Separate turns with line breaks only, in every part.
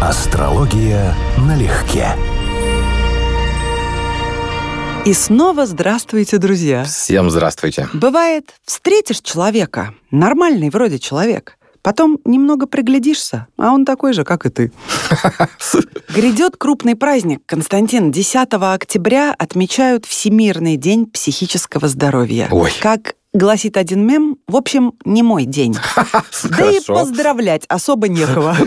Астрология налегке.
И снова здравствуйте, друзья.
Всем здравствуйте.
Бывает, встретишь человека, нормальный вроде человек, Потом немного приглядишься, а он такой же, как и ты. Грядет крупный праздник, Константин. 10 октября отмечают Всемирный день психического здоровья.
Ой.
Как гласит один мем, в общем, не мой день. Да и поздравлять особо некого.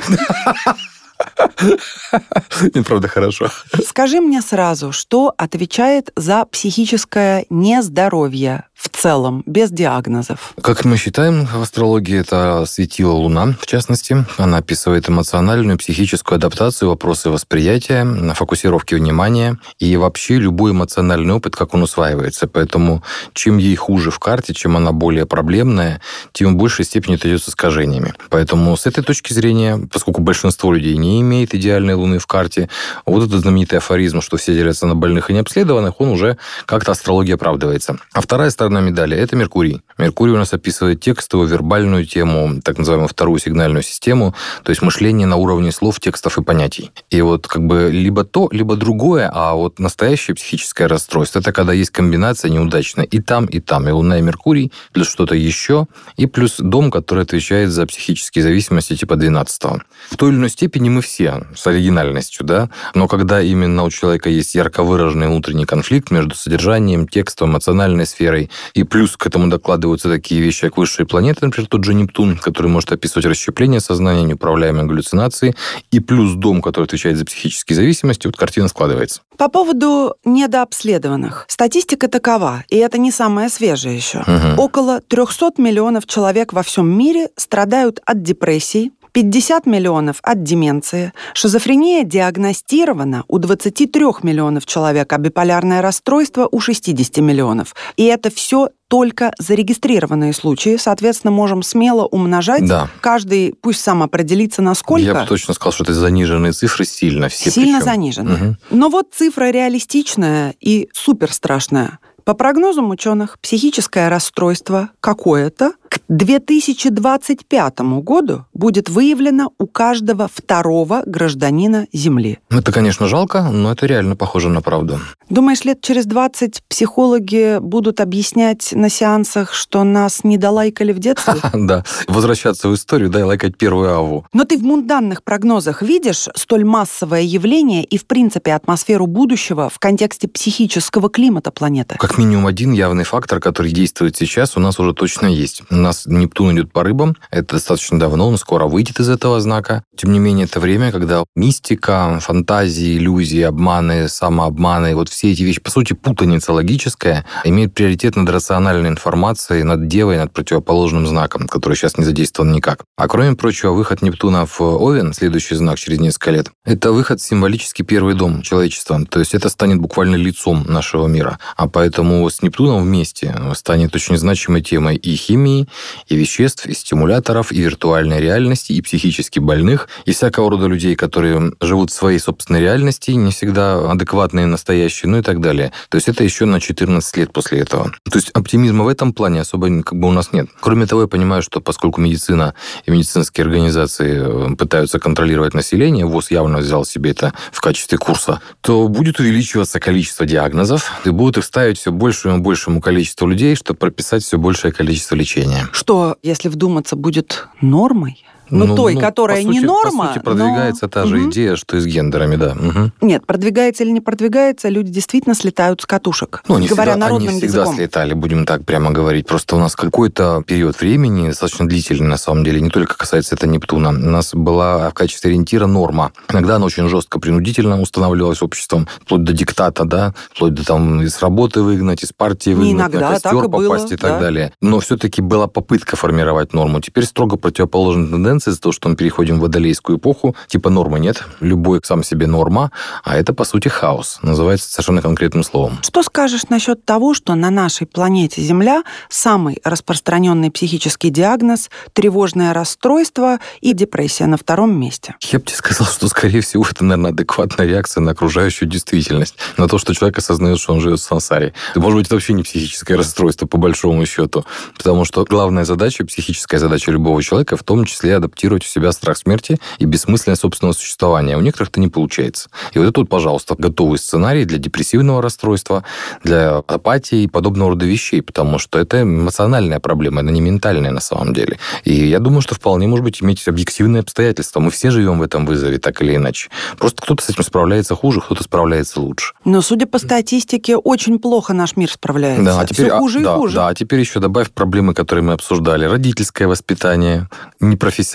И правда хорошо.
Скажи мне сразу, что отвечает за психическое нездоровье в целом, без диагнозов?
Как мы считаем, в астрологии это светила Луна, в частности. Она описывает эмоциональную, психическую адаптацию, вопросы восприятия, фокусировки внимания и вообще любой эмоциональный опыт, как он усваивается. Поэтому чем ей хуже в карте, чем она более проблемная, тем в большей степени это идет с искажениями. Поэтому с этой точки зрения, поскольку большинство людей не имеет идеальной Луны в карте, вот этот знаменитый афоризм, что все делятся на больных и необследованных, он уже как-то астрология оправдывается. А вторая сторона медали – это Меркурий. Меркурий у нас описывает текстовую, вербальную тему, так называемую вторую сигнальную систему, то есть мышление на уровне слов, текстов и понятий. И вот как бы либо то, либо другое, а вот настоящее психическое расстройство – это когда есть комбинация неудачная и там, и там, и Луна, и Меркурий, плюс что-то еще, и плюс дом, который отвечает за психические зависимости типа 12 В той или иной степени мы все с оригинальностью, да, но когда именно у человека есть ярко выраженный внутренний конфликт между содержанием, текстом, эмоциональной сферой, и плюс к этому докладываются такие вещи, как высшие планеты, например, тот же Нептун, который может описывать расщепление сознания, неуправляемые галлюцинации, и плюс дом, который отвечает за психические зависимости, вот картина складывается.
По поводу недообследованных. Статистика такова, и это не самое свежее еще.
Мгм.
Около 300 миллионов человек во всем мире страдают от депрессии, 50 миллионов от деменции. Шизофрения диагностирована у 23 миллионов человек, а биполярное расстройство у 60 миллионов. И это все только зарегистрированные случаи. Соответственно, можем смело умножать.
Да.
Каждый пусть сам определится, насколько.
Я бы точно сказал, что это заниженные цифры сильно. Все
Сильно
причем.
заниженная.
Мгм.
Но вот цифра реалистичная и супер страшная. По прогнозам ученых, психическое расстройство какое-то к 2025 году будет выявлено у каждого второго гражданина Земли.
Это, конечно, жалко, но это реально похоже на правду.
Думаешь, лет через 20 психологи будут объяснять на сеансах, что нас не долайкали в детстве?
Да. Возвращаться в историю, да, и лайкать первую аву.
Но ты в мунданных прогнозах видишь столь массовое явление и, в принципе, атмосферу будущего в контексте психического климата планеты?
Как минимум один явный фактор, который действует сейчас, у нас уже точно есть. Нас Нептун идет по рыбам, это достаточно давно, он скоро выйдет из этого знака. Тем не менее, это время, когда мистика, фантазии, иллюзии, обманы, самообманы, вот все эти вещи, по сути, путаница логическая, имеет приоритет над рациональной информацией, над девой, над противоположным знаком, который сейчас не задействован никак. А кроме прочего, выход Нептуна в Овен, следующий знак через несколько лет, это выход в символический первый дом человечества. То есть это станет буквально лицом нашего мира. А поэтому с Нептуном вместе станет очень значимой темой и химии, и веществ, и стимуляторов, и виртуальной реальности, и психически больных, и всякого рода людей, которые живут в своей собственной реальности, не всегда адекватные, настоящие, ну и так далее. То есть это еще на 14 лет после этого. То есть оптимизма в этом плане особо как бы у нас нет. Кроме того, я понимаю, что поскольку медицина и медицинские организации э, пытаются контролировать население, ВОЗ явно взял себе это в качестве курса, то будет увеличиваться количество диагнозов, и будут их ставить все большему и большему количеству людей, чтобы прописать все большее количество лечения.
Что, если вдуматься, будет нормой? Ну, той, которая
по
не
сути-
норма,
По сути, продвигается
но-
та же
Мгм.
идея, что и с гендерами, да. Мгм.
Нет, продвигается или не продвигается, люди действительно слетают с катушек.
Ну, они
говоря
всегда,
народным
они всегда
языком.
слетали, будем так прямо говорить. Просто у нас какой-то период времени, достаточно длительный на самом деле, не только касается это Нептуна, у нас была в качестве ориентира норма. Иногда она очень жестко, принудительно устанавливалась обществом, вплоть до диктата, да, вплоть до там из работы выгнать, из партии
Не
выгнать,
иногда,
на костер
так и было,
попасть и так
да.
далее. Но все-таки была попытка формировать норму. Теперь строго противоположная тенденция из-за того, что мы переходим в водолейскую эпоху. Типа нормы нет, любой сам себе норма, а это, по сути, хаос. Называется совершенно конкретным словом.
Что скажешь насчет того, что на нашей планете Земля самый распространенный психический диагноз – тревожное расстройство и депрессия на втором месте?
Я бы тебе сказал, что, скорее всего, это, наверное, адекватная реакция на окружающую действительность, на то, что человек осознает, что он живет в сансаре. Может быть, это вообще не психическое расстройство, по большому счету, потому что главная задача, психическая задача любого человека, в том числе адаптировать у себя страх смерти и бессмысленность собственного существования. У некоторых это не получается. И вот это вот, пожалуйста, готовый сценарий для депрессивного расстройства, для апатии и подобного рода вещей, потому что это эмоциональная проблема, она не ментальная на самом деле. И я думаю, что вполне может быть иметь объективные обстоятельства. Мы все живем в этом вызове, так или иначе. Просто кто-то с этим справляется хуже, кто-то справляется лучше.
Но, судя по статистике, очень плохо наш мир справляется.
Да, а теперь,
Все хуже
а,
и
да,
хуже.
Да, а теперь еще добавь проблемы, которые мы обсуждали. Родительское воспитание, непрофессиональное,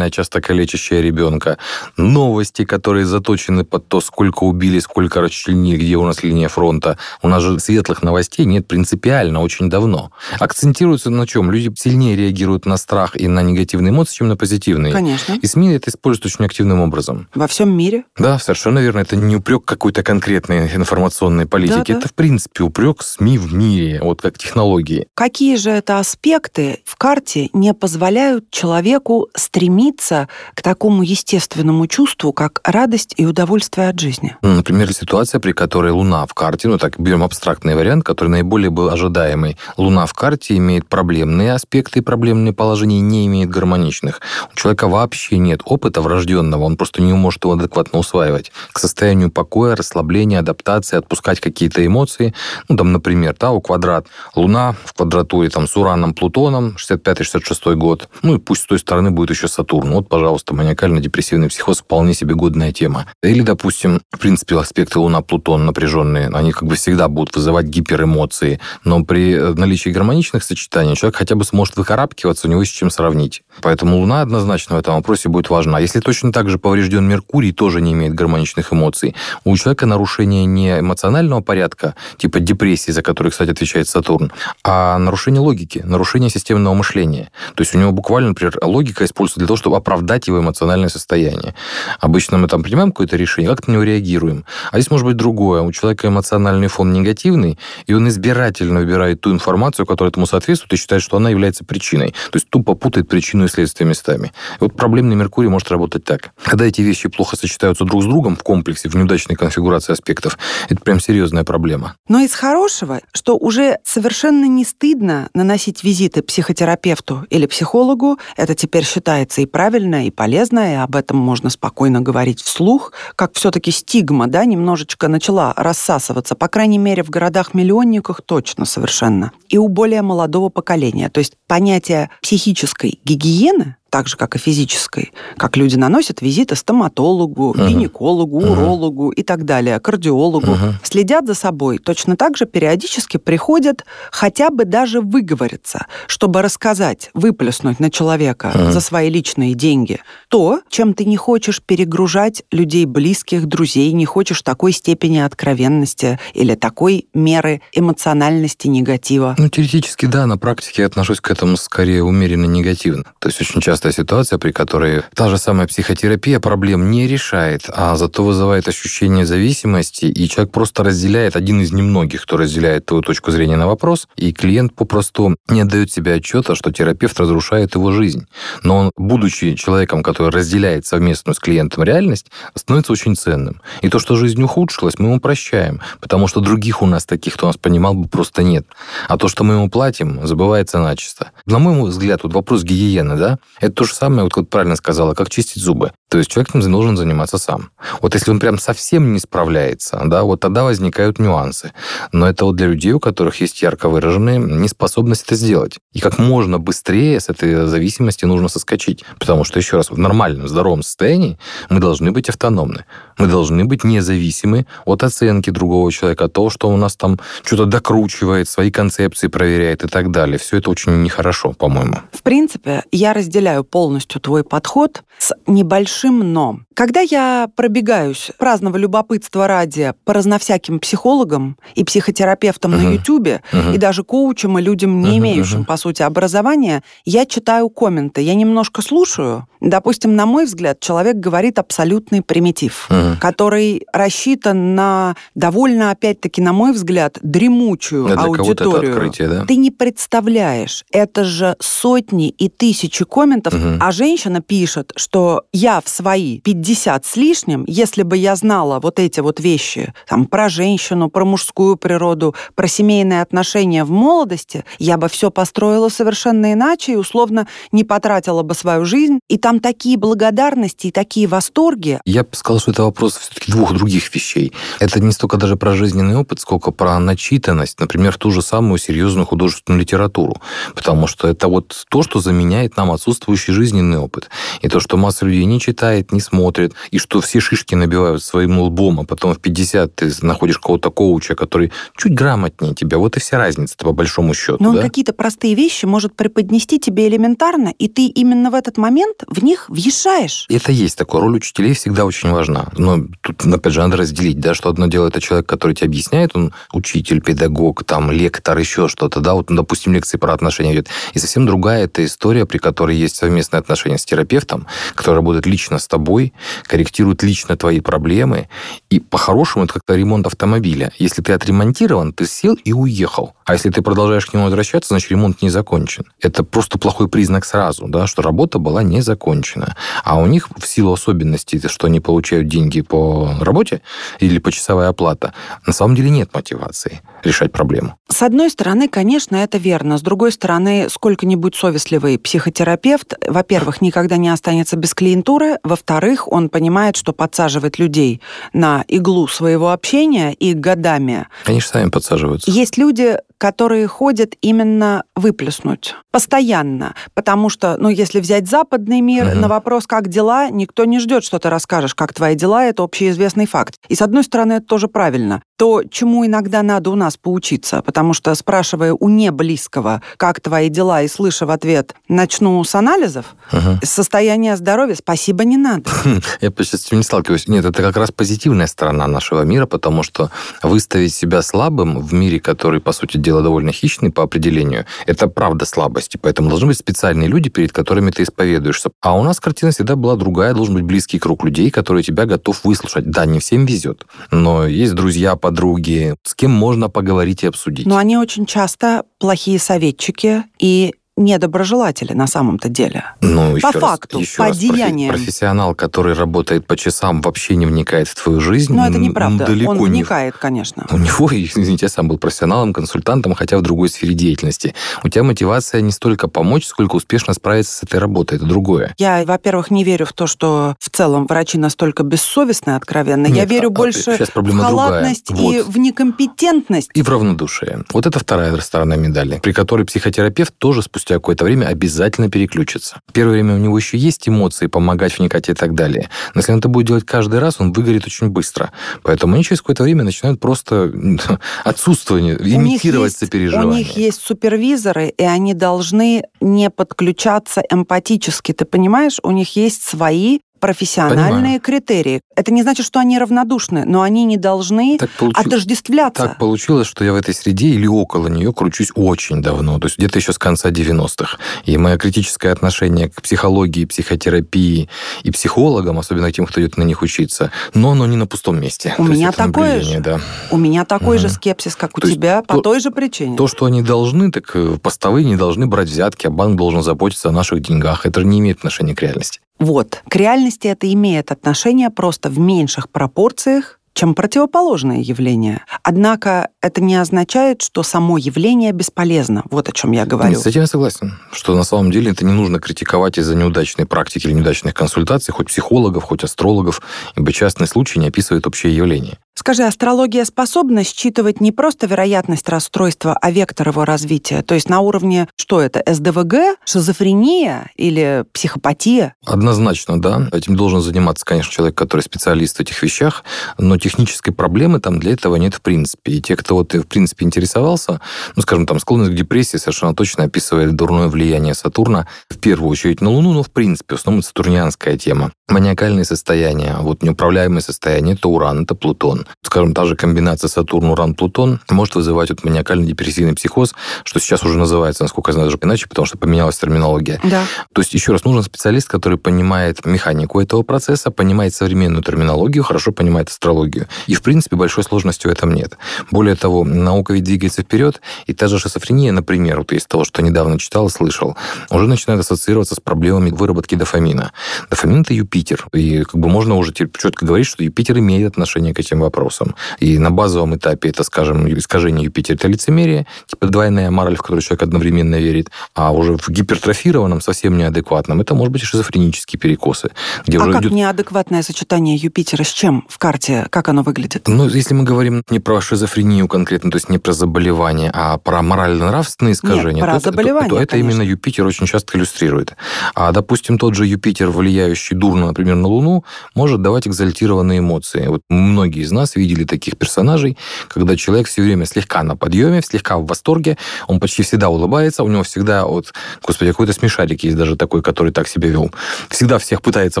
часто калечащее ребенка, новости, которые заточены под то, сколько убили, сколько расчленили, где у нас линия фронта. У нас же светлых новостей нет принципиально очень давно. Акцентируется на чем? Люди сильнее реагируют на страх и на негативные эмоции, чем на позитивные.
Конечно.
И СМИ это используют очень активным образом.
Во всем мире.
Да, совершенно верно. Это не упрек какой-то конкретной информационной политики.
Да, да.
Это, в принципе, упрек СМИ в мире, вот как технологии.
Какие же это аспекты в карте не позволяют человеку стремиться к такому естественному чувству, как радость и удовольствие от жизни?
Например, ситуация, при которой Луна в карте, ну так, берем абстрактный вариант, который наиболее был ожидаемый. Луна в карте имеет проблемные аспекты, проблемные положения, не имеет гармоничных. У человека вообще нет опыта врожденного, он просто не может его адекватно усваивать. К состоянию покоя, расслабления, адаптации, отпускать какие-то эмоции. Ну, там, например, Тау квадрат. Луна в квадратуре там, с Ураном, Плутоном, 65-66 год. Ну и пусть с той стороны будет еще Сатурн. Вот, пожалуйста, маниакально-депрессивный психоз вполне себе годная тема. Или, допустим, в принципе, аспекты Луна-Плутон напряженные, они как бы всегда будут вызывать гиперэмоции, но при э, наличии гармоничных сочетаний человек хотя бы сможет выкарабкиваться, у него есть с чем сравнить. Поэтому Луна однозначно в этом вопросе будет важна. Если точно так же поврежден Меркурий, тоже не имеет гармоничных эмоций. У человека нарушение не эмоционального порядка, типа депрессии, за которую, кстати, отвечает Сатурн, а нарушение логики, нарушение системного мышления. То есть у него буквально, например, логика используется для того, чтобы оправдать его эмоциональное состояние. Обычно мы там принимаем какое-то решение, как-то на него реагируем. А здесь может быть другое. У человека эмоциональный фон негативный, и он избирательно выбирает ту информацию, которая этому соответствует, и считает, что она является причиной. То есть тупо путает причину и следствие местами. И вот проблемный Меркурий может работать так. Когда эти вещи плохо сочетаются друг с другом в комплексе, в неудачной конфигурации аспектов, это прям серьезная проблема.
Но из хорошего, что уже совершенно не стыдно наносить визиты психотерапевту или психологу, это теперь считается и правильно, и полезно, и об этом можно спокойно говорить вслух, как все-таки стигма, да, немножечко начала рассасываться, по крайней мере, в городах-миллионниках точно совершенно. И у более молодого поколения. То есть понятие психической гигиены так же, как и физической, как люди наносят визиты стоматологу,
Мгм.
гинекологу,
Мгм.
урологу и так далее, кардиологу,
Мгм.
следят за собой, точно так же периодически приходят хотя бы даже выговориться, чтобы рассказать, выплеснуть на человека
Мгм.
за свои личные деньги то, чем ты не хочешь перегружать людей близких, друзей, не хочешь такой степени откровенности или такой меры эмоциональности негатива.
Ну, теоретически, да, на практике я отношусь к этому скорее умеренно негативно. То есть очень частая ситуация, при которой та же самая психотерапия проблем не решает, а зато вызывает ощущение зависимости, и человек просто разделяет, один из немногих, кто разделяет твою точку зрения на вопрос, и клиент попросту не отдает себе отчета, что терапевт разрушает его жизнь. Но он, будучи человеком, который разделяет совместную с клиентом реальность, становится очень ценным. И то, что жизнь ухудшилась, мы ему прощаем, потому что других у нас таких, кто нас понимал бы, просто нет. А то, что мы ему платим, забывается начисто. На мой взгляд, вот вопрос гигиены, да, это то же самое, вот как правильно сказала, как чистить зубы. То есть человек этим должен заниматься сам. Вот если он прям совсем не справляется, да, вот тогда возникают нюансы. Но это вот для людей, у которых есть ярко выраженная неспособность это сделать. И как можно быстрее с этой зависимости нужно соскочить. Потому что, еще раз, в нормальном, здоровом состоянии мы должны быть автономны. Мы должны быть независимы от оценки другого человека, от того, что у нас там что-то докручивает, свои концепции проверяет и так далее. Все это очень нехорошо, по-моему.
В принципе, я разделяю полностью твой подход с небольшим «но». Когда я пробегаюсь праздного любопытства ради по разновсяким психологам и психотерапевтам на
Мгм.
Ютубе,
Мгм.
и даже коучам и людям, не
Мгм,
имеющим, по сути, образования, я читаю комменты, я немножко слушаю. Допустим, на мой взгляд, человек говорит абсолютный примитив,
Мгм.
который рассчитан на довольно, опять-таки, на мой взгляд, дремучую
А кого-то это
аудиторию.
открытие, да?
Ты не представляешь, это же сотни и тысячи комментов, угу. а женщина пишет, что я в свои 50 с лишним, если бы я знала вот эти вот вещи, там, про женщину, про мужскую природу, про семейные отношения в молодости, я бы все построила совершенно иначе и условно не потратила бы свою жизнь. И там такие благодарности и такие восторги.
Я бы сказал, что это вопрос все-таки двух других вещей. Это не столько даже про жизненный опыт, сколько про начитанность, например, ту же самую серьезную художественную литературу. Потому что это вот то, что заменяет нам отсутствующий жизненный опыт. И то, что масса людей не читает, не смотрит, и что все шишки набивают своим лбом, а потом в 50 ты находишь кого-то коуча, который чуть грамотнее тебя. Вот и вся разница по большому счету.
Но он да? какие-то простые вещи может преподнести тебе элементарно, и ты именно в этот момент в них въезжаешь.
Это есть такое. Роль учителей всегда очень важна. Но тут, опять же, надо разделить, да, что одно дело это человек, который тебе объясняет, он учитель, педагог, там, лектор, еще что-то, да, вот, ну, допустим, лекции про отношения идет. И совсем другая это история, при которой есть совместные отношения с терапевтом, который работает лично с тобой, корректирует лично твои проблемы. И по-хорошему это как-то ремонт автомобиля. Если ты отремонтирован, ты сел и уехал. А если ты продолжаешь к нему возвращаться, значит, ремонт не закончен. Это просто плохой признак сразу, да, что работа была не закончена. А у них в силу особенностей, что они получают деньги по работе или почасовая оплата, на самом деле нет мотивации решать проблему.
С одной стороны, конечно, это верно. С другой стороны, сколько-нибудь совестливый психотерапевт, во-первых, никогда не останется без клиентуры, во-вторых, он понимает, что подсаживает людей на иглу своего общения и годами.
Они же сами подсаживаются.
Есть люди, которые ходят именно выплеснуть постоянно, потому что, ну, если взять западный мир, угу. на вопрос «как дела?» никто не ждет, что ты расскажешь, как твои дела, это общеизвестный факт. И с одной стороны, это тоже правильно. То, чему иногда надо у нас поучиться, потому что спрашивая у неблизкого, как твои дела, и слыша в ответ «начну с анализов», угу. состояние здоровья «спасибо, не надо».
Я почти с этим не сталкиваюсь. Нет, это как раз позитивная сторона нашего мира, потому что выставить себя слабым в мире, который, по сути дело довольно хищный по определению, это правда слабости. Поэтому должны быть специальные люди, перед которыми ты исповедуешься. А у нас картина всегда была другая. Должен быть близкий круг людей, которые тебя готов выслушать. Да, не всем везет, но есть друзья, подруги, с кем можно поговорить и обсудить.
Но они очень часто плохие советчики, и недоброжелатели на самом-то деле.
Ну,
по факту,
раз,
по деяниям.
Профессионал, который работает по часам, вообще не вникает в твою жизнь.
Но это неправда.
Далеко
Он вникает, не... конечно.
У него, извините, я сам был профессионалом, консультантом, хотя в другой сфере деятельности. У тебя мотивация не столько помочь, сколько успешно справиться с этой работой. Это другое.
Я, во-первых, не верю в то, что в целом врачи настолько бессовестны, откровенно. Нет, я верю а, больше в халатность другая. и вот. в некомпетентность.
И в равнодушие. Вот это вторая сторона медали, при которой психотерапевт тоже спустя спустя какое-то время обязательно переключится. Первое время у него еще есть эмоции, помогать, вникать и так далее. Но если он это будет делать каждый раз, он выгорит очень быстро. Поэтому они через какое-то время начинают просто отсутствование, имитировать сопереживание.
У них есть супервизоры, и они должны не подключаться эмпатически. Ты понимаешь, у них есть свои профессиональные Понимаю. критерии. Это не значит, что они равнодушны, но они не должны так получи... отождествляться.
Так получилось, что я в этой среде или около нее кручусь очень давно, то есть где-то еще с конца 90-х. И мое критическое отношение к психологии, психотерапии и психологам, особенно тем, кто идет на них учиться, но оно не на пустом месте.
У то меня такое же. Да. У меня такой угу. же скепсис, как у то тебя, по то, той же причине.
То, что они должны, так э, постовые не должны брать взятки, а банк должен заботиться о наших деньгах. Это не имеет отношения к реальности.
Вот. К реальности это имеет отношение просто в меньших пропорциях, чем противоположное явление. Однако это не означает, что само явление бесполезно. Вот о чем я говорю. Нет,
я согласен, что на самом деле это не нужно критиковать из-за неудачной практики или неудачных консультаций, хоть психологов, хоть астрологов, ибо частный случай не описывает общее явление.
Скажи, астрология способна считывать не просто вероятность расстройства, а вектор его развития? То есть на уровне, что это, СДВГ, шизофрения или психопатия?
Однозначно, да. Этим должен заниматься, конечно, человек, который специалист в этих вещах, но технической проблемы там для этого нет в принципе. И те, кто вот в принципе интересовался, ну, скажем, там, склонность к депрессии совершенно точно описывает дурное влияние Сатурна в первую очередь на Луну, но в принципе, в основном сатурнианская тема. Маниакальные состояния, вот неуправляемые состояния, это Уран, это Плутон. Скажем, та же комбинация Сатурн-Уран-Плутон может вызывать вот маниакально-депрессивный психоз, что сейчас уже называется, насколько я знаю, даже иначе, потому что поменялась терминология.
Да.
То есть, еще раз, нужен специалист, который понимает механику этого процесса, понимает современную терминологию, хорошо понимает астрологию. И, в принципе, большой сложности в этом нет. Более того, наука ведь двигается вперед, и та же шизофрения, например, вот из того, что недавно читал и слышал, уже начинает ассоциироваться с проблемами выработки дофамина. Дофамин – это Юпитер, и как бы можно уже четко говорить, что Юпитер имеет отношение к этим вопросам. И на базовом этапе это, скажем, искажение Юпитера – это лицемерие, типа двойная мораль, в которую человек одновременно верит, а уже в гипертрофированном, совсем неадекватном, это может быть шизофренические перекосы.
Где а уже как идет... неадекватное сочетание Юпитера с чем в карте? Как оно выглядит?
Ну, если мы говорим не про шизофрению конкретно, то есть не про заболевание, а про морально-нравственные искажения,
Нет, про
то,
заболевание,
то, то, это именно Юпитер очень часто иллюстрирует. А, допустим, тот же Юпитер, влияющий дурно, например, на Луну, может давать экзальтированные эмоции. Вот многие из нас видели таких персонажей, когда человек все время слегка на подъеме, слегка в восторге, он почти всегда улыбается, у него всегда вот, господи, какой-то смешарик есть даже такой, который так себя вел. Всегда всех пытается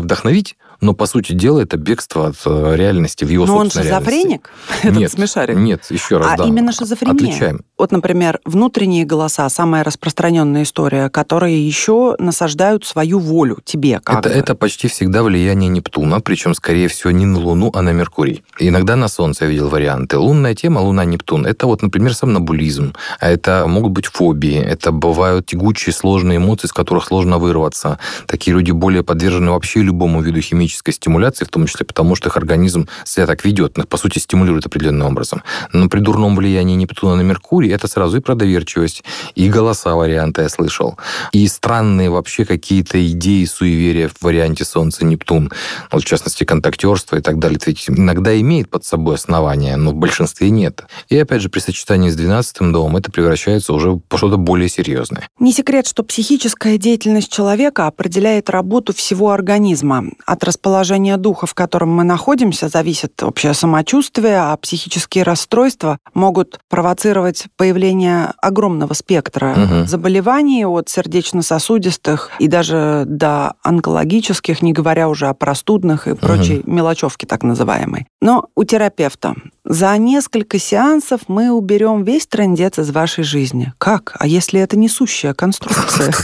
вдохновить, но, по сути дела, это бегство от э, реальности в его
Но он
шизофреник,
этот
нет,
смешарик?
Нет, еще раз,
а
да.
именно шизофрения?
Отличаем.
Вот, например, внутренние голоса, самая распространенная история, которые еще насаждают свою волю тебе. Как
это,
бы.
это почти всегда влияние Нептуна, причем, скорее всего, не на Луну, а на Меркурий. Иногда на Солнце я видел варианты. Лунная тема, Луна-Нептун. Это вот, например, сомнобулизм. А это могут быть фобии. Это бывают тягучие, сложные эмоции, из которых сложно вырваться. Такие люди более подвержены вообще любому виду химической стимуляции, в том числе потому, что их организм себя так ведет, по сути, стимулирует определенным образом. Но при дурном влиянии Нептуна на Меркурий это сразу и про доверчивость, и голоса варианта я слышал, и странные вообще какие-то идеи, суеверия в варианте Солнца-Нептун, вот в частности, контактерство и так далее. Это ведь иногда имеет под собой основания, но в большинстве нет. И опять же, при сочетании с 12 домом это превращается уже в что-то более серьезное.
Не секрет, что психическая деятельность человека определяет работу всего организма. От расположения духа, в котором мы находимся, зависит общее самочувствие, а психические расстройства могут провоцировать появление огромного спектра угу. заболеваний от сердечно-сосудистых и даже до онкологических, не говоря уже о простудных и прочей угу. мелочевке так называемой. Но у терапевта за несколько сеансов мы уберем весь трендец из вашей жизни. Как? А если это несущая конструкция?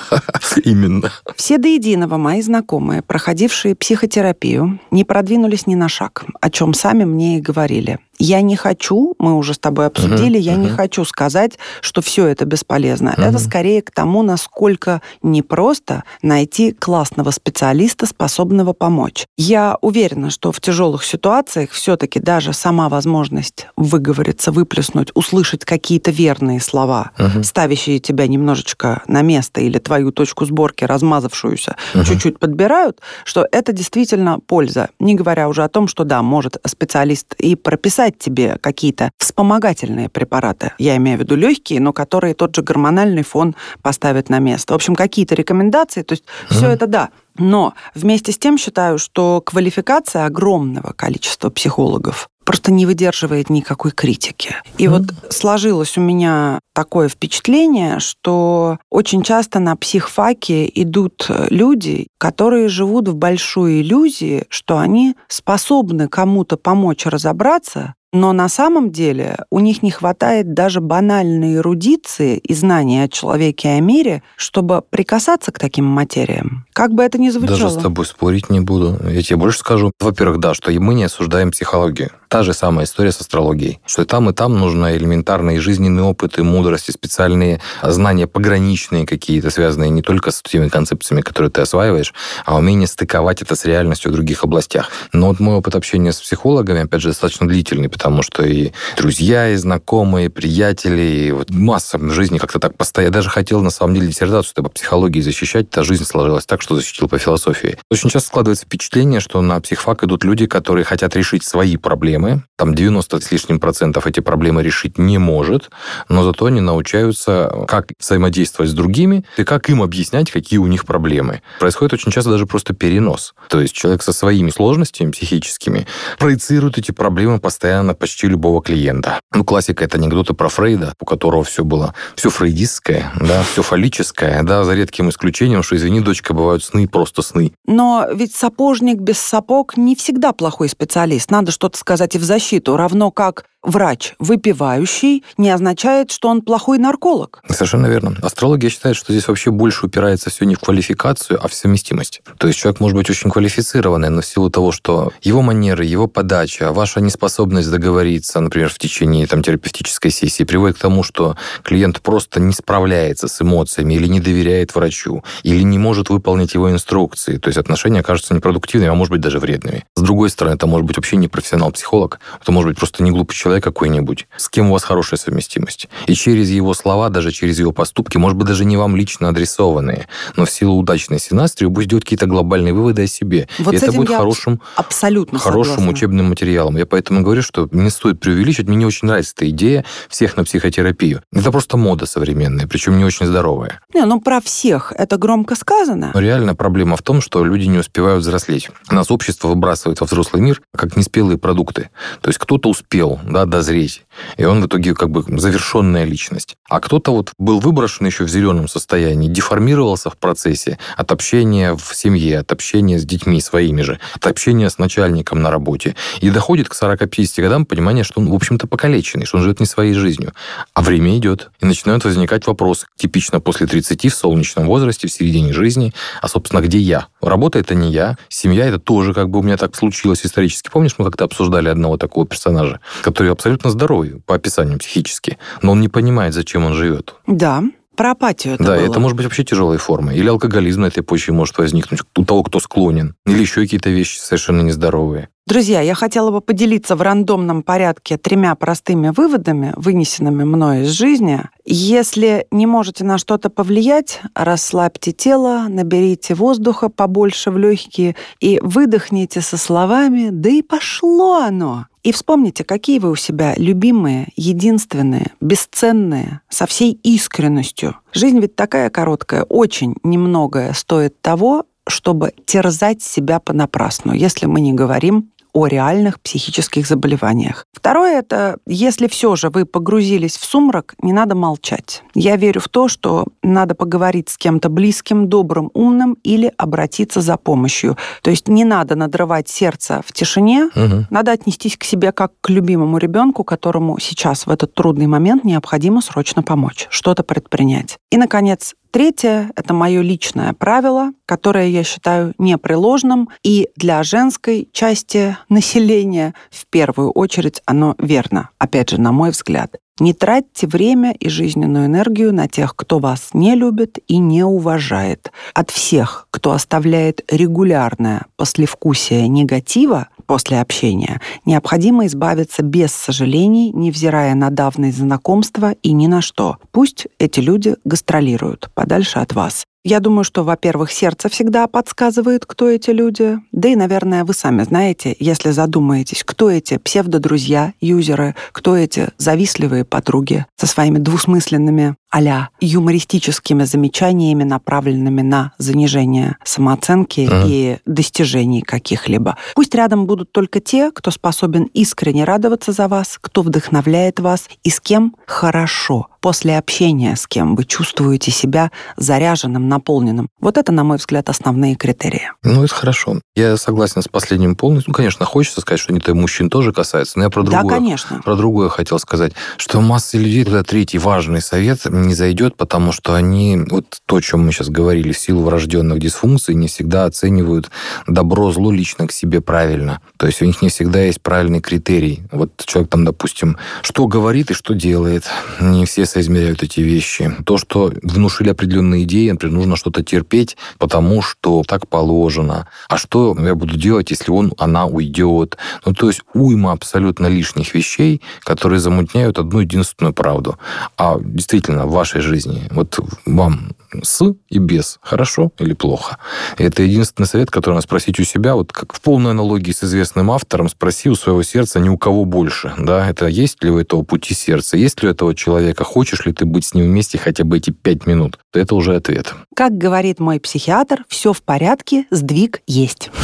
Именно.
Все до единого мои знакомые, проходившие психотерапию, не продвинулись ни на шаг, о чем сами мне и говорили. Я не хочу, мы уже с тобой обсудили, uh-huh, я uh-huh. не хочу сказать, что все это бесполезно. Uh-huh. Это скорее к тому, насколько непросто найти классного специалиста, способного помочь. Я уверена, что в тяжелых ситуациях все-таки даже сама возможность выговориться, выплеснуть, услышать какие-то верные слова, uh-huh. ставящие тебя немножечко на место или твою точку сборки, размазавшуюся, uh-huh. чуть-чуть подбирают, что это действительно польза. Не говоря уже о том, что да, может специалист и прописать прописать тебе какие-то вспомогательные препараты. Я имею в виду легкие, но которые тот же гормональный фон поставят на место. В общем, какие-то рекомендации. То есть mm-hmm. все это да. Но вместе с тем считаю, что квалификация огромного количества психологов просто не выдерживает никакой критики. И mm-hmm. вот сложилось у меня такое впечатление, что очень часто на психфаке идут люди, которые живут в большой иллюзии, что они способны кому-то помочь разобраться, но на самом деле у них не хватает даже банальной эрудиции и знания о человеке и о мире, чтобы прикасаться к таким материям. Как бы это ни звучало.
Даже с тобой спорить не буду. Я тебе больше скажу. Во-первых, да, что мы не осуждаем психологию. Та же самая история с астрологией. Что и там, и там нужно элементарный жизненный опыт и мудрость, и специальные знания пограничные какие-то, связанные не только с теми концепциями, которые ты осваиваешь, а умение стыковать это с реальностью в других областях. Но вот мой опыт общения с психологами, опять же, достаточно длительный, потому что и друзья, и знакомые, и приятели, и вот масса в жизни как-то так постоянно. Я даже хотел, на самом деле, диссертацию по психологии защищать, та жизнь сложилась так, что защитил по философии. Очень часто складывается впечатление, что на психфак идут люди, которые хотят решить свои проблемы. Там 90 с лишним процентов эти проблемы решить не может, но зато они научаются, как взаимодействовать с другими и как им объяснять, какие у них проблемы. Происходит очень часто даже просто перенос. То есть человек со своими сложностями психическими проецирует эти проблемы постоянно наверное, почти любого клиента. Ну, классика — это анекдоты про Фрейда, у которого все было, все фрейдистское, да, все фаллическое, да, за редким исключением, что, извини, дочка, бывают сны, просто сны.
Но ведь сапожник без сапог не всегда плохой специалист. Надо что-то сказать и в защиту. Равно как врач, выпивающий, не означает, что он плохой нарколог.
Совершенно верно. Астрология считает, что здесь вообще больше упирается все не в квалификацию, а в совместимость. То есть человек может быть очень квалифицированный, но в силу того, что его манеры, его подача, ваша неспособность договориться, например, в течение там, терапевтической сессии, приводит к тому, что клиент просто не справляется с эмоциями или не доверяет врачу, или не может выполнить его инструкции. То есть отношения окажутся непродуктивными, а может быть даже вредными. С другой стороны, это может быть вообще не профессионал-психолог, это может быть просто не глупый человек, человек какой-нибудь, с кем у вас хорошая совместимость. И через его слова, даже через его поступки, может быть, даже не вам лично адресованные, но в силу удачной синастрии будет делать какие-то глобальные выводы о себе.
Вот
и это будет
хорошим, абсолютно
хорошим
согласна.
учебным материалом. Я поэтому говорю, что не стоит преувеличивать. Мне не очень нравится эта идея всех на психотерапию. Это просто мода современная, причем не очень здоровая.
Не, ну про всех это громко сказано.
Но реально проблема в том, что люди не успевают взрослеть. Нас общество выбрасывает во взрослый мир как неспелые продукты. То есть кто-то успел, да, дозреть. И он в итоге как бы завершенная личность. А кто-то вот был выброшен еще в зеленом состоянии, деформировался в процессе от общения в семье, от общения с детьми своими же, от общения с начальником на работе. И доходит к 40-50 годам понимание, что он, в общем-то, покалеченный, что он живет не своей жизнью. А время идет. И начинают возникать вопросы. Типично после 30 в солнечном возрасте, в середине жизни. А, собственно, где я? Работа — это не я. Семья — это тоже как бы у меня так случилось исторически. Помнишь, мы как-то обсуждали одного такого персонажа, который абсолютно здоровый по описанию психически, но он не понимает, зачем он живет.
Да, про апатию это
Да,
было.
это может быть вообще тяжелой формой. Или алкоголизм на этой почве может возникнуть у того, кто склонен. Или еще какие-то вещи совершенно нездоровые.
Друзья, я хотела бы поделиться в рандомном порядке тремя простыми выводами, вынесенными мной из жизни. Если не можете на что-то повлиять, расслабьте тело, наберите воздуха побольше в легкие и выдохните со словами «Да и пошло оно!» И вспомните, какие вы у себя любимые, единственные, бесценные, со всей искренностью. Жизнь ведь такая короткая, очень немногое стоит того, чтобы терзать себя понапрасну, если мы не говорим о реальных психических заболеваниях. Второе – это если все же вы погрузились в сумрак, не надо молчать. Я верю в то, что надо поговорить с кем-то близким, добрым, умным или обратиться за помощью. То есть не надо надрывать сердце в тишине,
Угу.
надо отнестись к себе как к любимому ребенку, которому сейчас в этот трудный момент необходимо срочно помочь, что-то предпринять. И, наконец, Третье – это мое личное правило, которое я считаю непреложным, и для женской части населения в первую очередь оно верно, опять же, на мой взгляд. Не тратьте время и жизненную энергию на тех, кто вас не любит и не уважает. От всех, кто оставляет регулярное послевкусие негатива после общения, необходимо избавиться без сожалений, невзирая на давные знакомства и ни на что. Пусть эти люди гастролируют подальше от вас. Я думаю, что, во-первых, сердце всегда подсказывает, кто эти люди. Да и, наверное, вы сами знаете, если задумаетесь, кто эти псевдодрузья, юзеры, кто эти завистливые подруги со своими двусмысленными а юмористическими замечаниями, направленными на занижение самооценки
Ага.
и достижений каких-либо. Пусть рядом будут только те, кто способен искренне радоваться за вас, кто вдохновляет вас и с кем хорошо. После общения с кем вы чувствуете себя заряженным, наполненным. Вот это, на мой взгляд, основные критерии.
Ну, это хорошо. Я согласен с последним полностью. Ну, конечно, хочется сказать, что это мужчин тоже касается, но я про другое.
Да, конечно.
Про другое хотел сказать, что масса людей, туда третий важный совет не зайдет, потому что они, вот то, о чем мы сейчас говорили, в силу врожденных дисфункций, не всегда оценивают добро, зло лично к себе правильно. То есть у них не всегда есть правильный критерий. Вот человек там, допустим, что говорит и что делает. Не все соизмеряют эти вещи. То, что внушили определенные идеи, например, нужно что-то терпеть, потому что так положено. А что я буду делать, если он, она уйдет? Ну, то есть уйма абсолютно лишних вещей, которые замутняют одну единственную правду. А действительно, в вашей жизни, вот вам с и без, хорошо или плохо? Это единственный совет, который надо спросить у себя, вот как в полной аналогии с известным автором, спроси у своего сердца ни у кого больше, да, это есть ли у этого пути сердца, есть ли у этого человека, хочешь ли ты быть с ним вместе хотя бы эти пять минут, то это уже ответ.
Как говорит мой психиатр, все в порядке, сдвиг есть.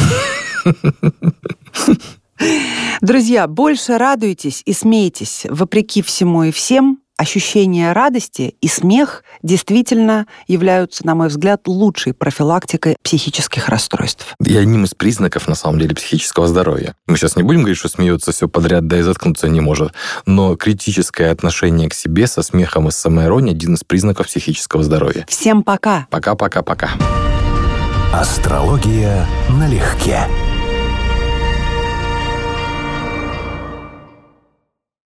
Друзья, больше радуйтесь и смейтесь, вопреки всему и всем, ощущение радости и смех действительно являются, на мой взгляд, лучшей профилактикой психических расстройств.
И одним из признаков, на самом деле, психического здоровья. Мы сейчас не будем говорить, что смеется все подряд, да и заткнуться не может, но критическое отношение к себе со смехом и самоиронией один из признаков психического здоровья.
Всем пока!
Пока-пока-пока.
Астрология налегке.